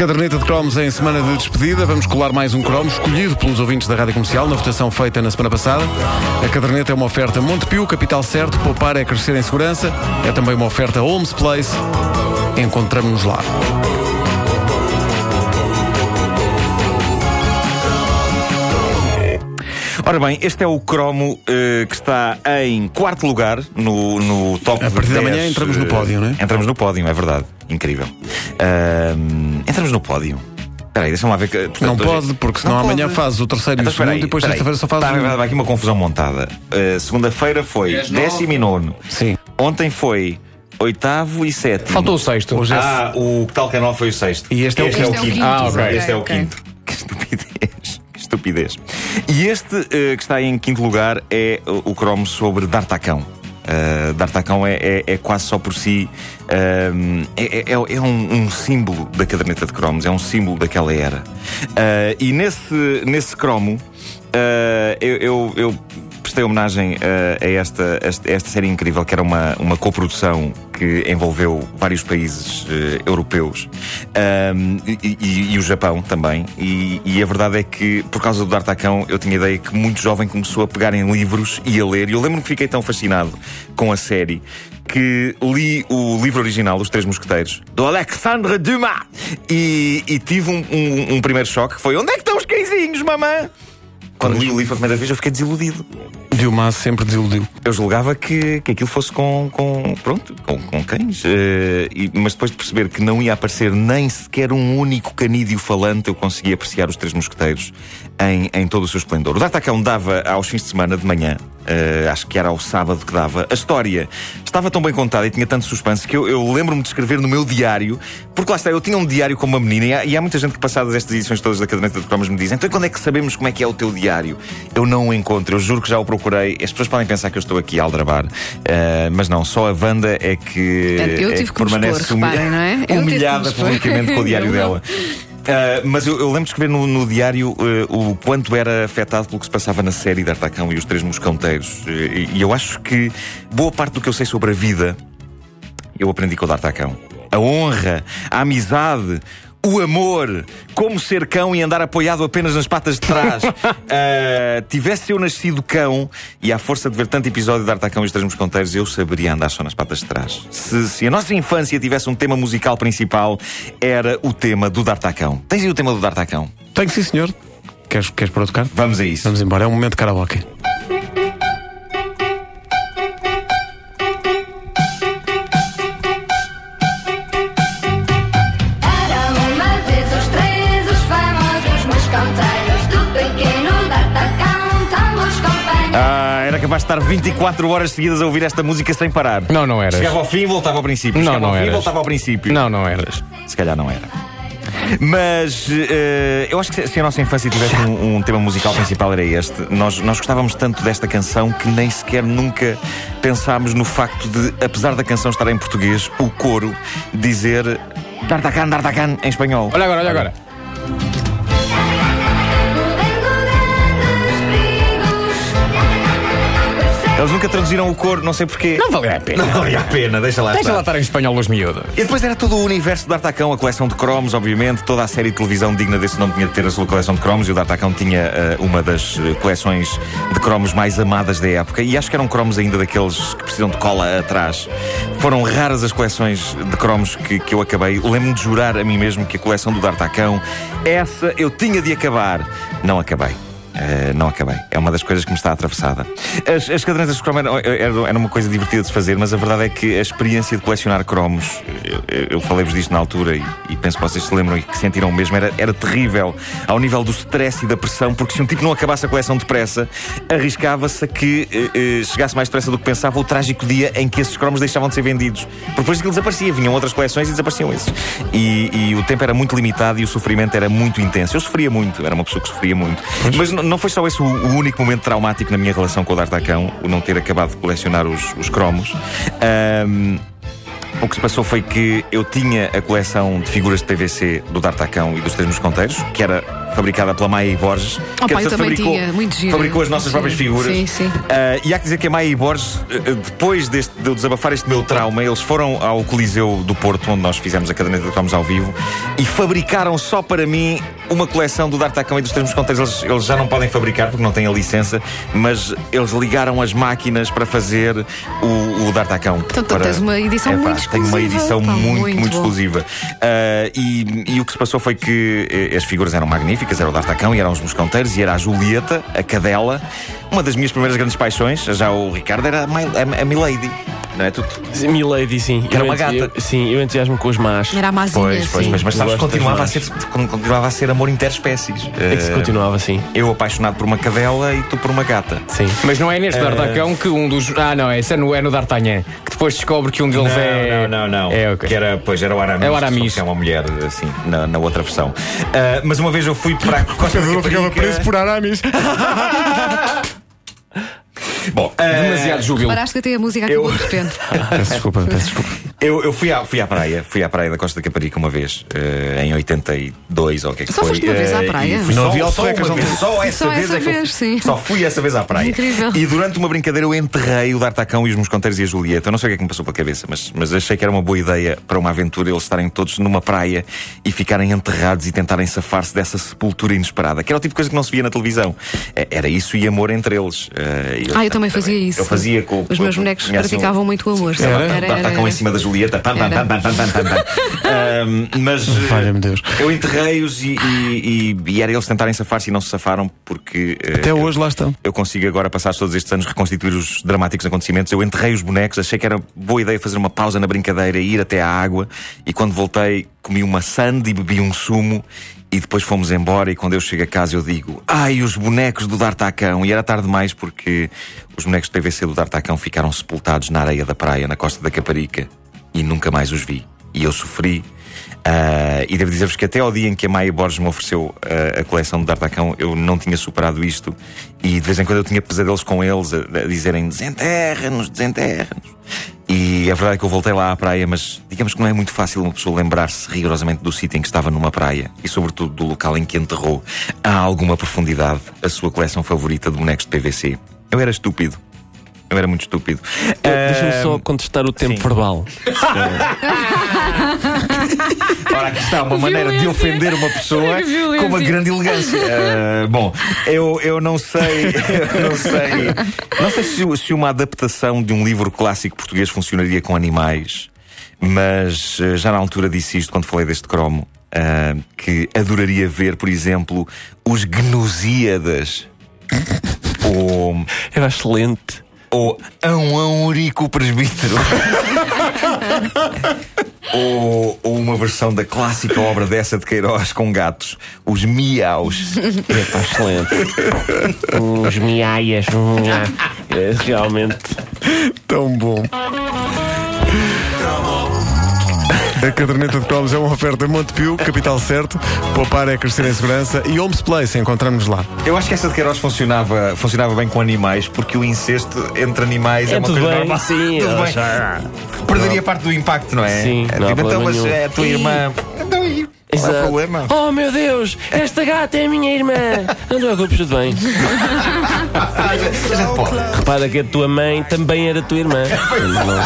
Caderneta de cromos em semana de despedida. Vamos colar mais um cromo escolhido pelos ouvintes da Rádio Comercial na votação feita na semana passada. A caderneta é uma oferta Montepio, capital certo, poupar é crescer em segurança. É também uma oferta Holmes Place. Encontramos-nos lá. Ora bem, este é o cromo eh, que está em quarto lugar no, no top A partir de da 10, manhã entramos no eh, pódio, não é? Entramos no pódio, é verdade. Incrível. Ahm, entramos no pódio. Espera aí, deixa-me lá ver. Que, portanto, Não hoje- pode, porque senão Não amanhã pode. fazes o terceiro e o Então, segundo aí, e depois sexta-feira só fazes Está, um. Está aqui uma confusão montada. Uh, Segunda-feira foi décimo e nono. Sim. Ontem foi oitavo e sétimo. Faltou o sexto. Hoje é- Ah, o que tal canal foi o sexto. E este é o este é o quinto. Ah, ok. Este é o quinto. Que estupidez. Que estupidez. E este eh, que está em quinto lugar é o, o cromo sobre D'Artacão. Uh, D'Artacão é, é- é quase só por si um, é, é- um, um símbolo da caderneta de cromos, é um símbolo daquela era. Uh, e nesse, nesse cromo uh, eu, eu- eu prestei homenagem uh, a esta, esta, esta série incrível, que era uma, uma coprodução que envolveu vários países eh, europeus um, e, e- e o Japão também. E, e a verdade é que, por causa do D'Artacão, eu tinha a ideia que muito jovem começou a pegar em livros e a ler. E eu lembro-me que fiquei tão fascinado com a série que li o livro original, Os Três Mosqueteiros, do Alexandre Dumas. E, tive um, um- um primeiro choque que foi: onde é que estão os cãezinhos, mamã? Quando li o livro a primeira vez, eu fiquei desiludido. Dilma sempre desiludiu. Eu julgava que, que aquilo fosse com, com pronto, com, com cães. eh, e- mas depois de perceber que não ia aparecer nem sequer um único canídeo falante, eu consegui apreciar os Três Mosqueteiros em, em todo o seu esplendor. O D'Artacão dava aos fins de semana, de manhã, eh, acho que era ao sábado que dava, a história estava tão bem contada e tinha tanto suspense que eu, eu lembro-me de escrever no meu diário, porque lá está, eu tinha um diário com uma menina e há, e há muita gente que, passadas estas edições todas da Caderneta de Cromos, me dizem: então quando é que sabemos como é que é o teu diário? Eu não o encontro, eu juro que já o procurei. As pessoas podem pensar que eu estou aqui a aldrabar, eh, mas não, só a Wanda é que, Portanto, eu é tive que permanece expor, reparem, não é? Eu humilhada publicamente com o diário dela. Uh, mas eu, eu lembro de escrever no, no diário uh, o quanto era afetado pelo que se passava na série de Artacão e os Três Moscanteiros. Uh, e, e eu acho que boa parte do que eu sei sobre a vida eu aprendi com o D'Artacão. A honra, a amizade, o amor, como ser cão e andar apoiado apenas nas patas de trás. Uh, tivesse eu nascido cão e à força de ver tanto episódio de D'Artacão e os Três Mosconteiros, eu saberia andar só nas patas de trás. Se, se a nossa infância tivesse um tema musical principal, era o tema do D'Artacão. Tens aí o tema do D'Artacão? Tenho sim, senhor. Queres, queres pôr a tocar? Vamos a isso. Vamos embora, é um momento de karaoke. Capaz de estar 24 horas seguidas a ouvir esta música sem parar. Não, não eras. Chegava ao fim e voltava ao princípio. Não, Chegava não ao fim e eras. voltava ao princípio. Não, não eras. Se calhar não era. Mas eh, eu acho que se a nossa infância tivesse um, um tema musical principal era este. Nós, nós gostávamos tanto desta canção que nem sequer nunca pensámos no facto de, apesar da canção estar em português, o coro dizer D'Artacan, D'Artacan em espanhol. Olha agora, olha agora. Eles nunca traduziram o coro, não sei porquê. Não valia a pena. Não valia a pena, deixa lá Deixa estar. lá estar em espanhol os miúdos. E depois era todo o universo do D'Artacão, a coleção de cromos, obviamente, toda a série de televisão digna desse nome tinha de ter a sua coleção de cromos e o D'Artacão tinha eh, uma das eh, coleções de cromos mais amadas da época. E acho que eram cromos ainda daqueles que precisam de cola atrás. Foram raras as coleções de cromos que, que eu acabei. Lembro-me de jurar a mim mesmo que a coleção do D'Artacão, essa eu tinha de acabar. Não acabei. Uh, não acabei. É uma das coisas que me está atravessada. As, as cadernetas de cromo eram, eram, eram uma coisa divertida de se fazer, mas a verdade é que a experiência de colecionar cromos, eu, eu- falei-vos disto na altura e, e penso que vocês se lembram e que sentiram o mesmo, era, era terrível ao nível do stress e da pressão, porque se um tipo não acabasse a coleção depressa, arriscava-se a que eh, chegasse mais depressa do que pensava o trágico dia em que esses cromos deixavam de ser vendidos. Porque depois aquilo desaparecia, vinham outras coleções e desapareciam esses. E, e o tempo era muito limitado e o sofrimento era muito intenso. Eu sofria muito, era uma pessoa que sofria muito. Mas não foi só esse o, o único momento traumático na minha relação com o D'Artacão, o não ter acabado de colecionar os, os cromos. Ahm, o que se passou foi que eu tinha a coleção de figuras de PVC do D'Artacão e dos Três Mosconteiros, que era fabricada pela Maia e Borges. Oh, que pá, eu fabricou, tinha, muito gira. fabricou as nossas próprias figuras. Sim, sim. Ah, e há que dizer que a Maia e Borges, eh, depois deste, de eu desabafar este meu trauma, eles foram ao Coliseu do Porto, onde nós fizemos a caderneta de cromos ao vivo, e fabricaram só para mim uma coleção do D'Artacão e dos Três Mosconteiros. Eles, eles já não podem fabricar porque não têm a licença, mas eles ligaram as máquinas para fazer o, o D'Artacão. Portanto, para... tens uma edição Epá, muito Tenho uma exclusiva. edição Pá, muito, muito muito, exclusiva. Ah, e, e o que se passou foi que eh, as figuras eram magníficas, era o D'Artacão e eram os Mosconteiros, e era a Julieta, a cadela, uma das minhas primeiras grandes paixões. Já o Ricardo era a, My- a, a Milady. Não é? Tu, Milady, sim. Era Eu uma gata. eu- sim, eu entusiasmo com os más. Era a mazinha, Pois, pois, sim. mas, mas Eu sabes, gosto das continuava a, más. ser, continuava a ser amor interespécies. É que se Ah, continuava assim. Eu apaixonado por uma cadela e tu por uma gata. Sim. Mas não é neste D'Artacão que um dos. Ah, não, esse é no, é no D'Artagnan. Que depois descobre que um deles é. Não, não, não. É, ok. Que era, pois, era o Aramis. É o Aramis. Que é uma mulher, assim, na, na outra versão. Ah, mas uma vez eu fui para a Costa da Pedro ficava preso por aramis. Bom, Demasiado júbilo. Paraste que até a música Eu- acabou de repente. Peço desculpa, peço desculpa. Eu, eu fui, à, fui à praia, fui à praia da Costa da Caparica uma vez, eh, em 82 ou o que é que Só foi. foste uma vez à Eh, praia? fui Não só, havia só uma não vez, só essa Só vez essa é que eu vez, fui- sim. Só fui essa vez à praia. Incrível. E durante uma brincadeira eu enterrei o D'Artacão e os Mosconteiros e a Julieta. Eu não sei o que é que me passou pela cabeça, mas, mas achei que era uma boa ideia para uma aventura eles estarem todos numa praia e ficarem enterrados e tentarem safar-se dessa sepultura inesperada, que era o tipo de coisa que não se via na televisão. Eh, Era isso e amor entre eles. Eh, Ah, eu também fazia isso. Eu fazia com Os meus bonecos um- praticavam muito o amor. Era? Era, Tá- era, Julieta. Pam, pam, pam, pam, pam, pam, pam. Ahm, mas eh, Valha-me Deus. eu enterrei-os e, e, e, e era eles tentarem safar-se e não se safaram porque eh, Até eu- hoje lá estão. eu consigo agora, passados todos estes anos, reconstituir os dramáticos acontecimentos. Eu enterrei os bonecos, achei que era boa ideia fazer uma pausa na brincadeira e ir até à água. E quando voltei, comi uma sand e bebi um sumo. E depois fomos embora. E quando eu chego a casa, eu digo: Ai, os bonecos do D'Artacão. E era tarde demais porque os bonecos de PVC do D'Artacão ficaram sepultados na areia da praia, na costa da Caparica. E nunca mais os vi. E eu sofri. Ah, e devo dizer-vos que até ao dia em que a Maia Borges me ofereceu ah, a coleção de D'Artacão, eu não tinha superado isto. E de vez em quando eu tinha pesadelos com eles a, a dizerem desenterra-nos, desenterra-nos. E a verdade é que eu voltei lá à praia, mas digamos que não é muito fácil uma pessoa lembrar-se rigorosamente do sítio em que estava numa praia e, sobretudo, do local em que enterrou a alguma profundidade a sua coleção favorita de bonecos de PVC. Eu era estúpido. Eu era muito estúpido. Deixa-me Ah, só contestar o tempo sim. verbal. Ora, aqui está uma maneira de ofender uma pessoa com uma grande elegância. Ah, bom, eu, eu não sei, eu não sei, não sei se, se uma adaptação de um livro clássico português funcionaria com animais, mas ah, já na altura disse isto quando falei deste cromo. ah, que adoraria ver, por exemplo, os Gnusíadas. ou, Era excelente. Ou Ão Ão Urico Presbítero. ou, ou uma versão da clássica obra dessa de Queiroz com gatos, os Miaus. É excelente. Uns miaias. É, realmente. Tão bom. A caderneta de cromos é uma oferta Montepio, capital certo. Poupar é crescer em segurança. E Homes Place, encontramos lá. Eu acho que essa de Queiroz funcionava, funcionava bem com animais, porque o incesto entre animais é, É uma tudo coisa bem, normal. sim. Tudo bem. já- Perderia parte do impacto, não é? Sim, é, não tipo, então, mas nenhum. é a tua Ih. irmã. Então, e qual é problema? Oh meu Deus, esta gata é a minha irmã. Não te preocupes, tudo bem. Repara que a tua mãe também era tua irmã. Não-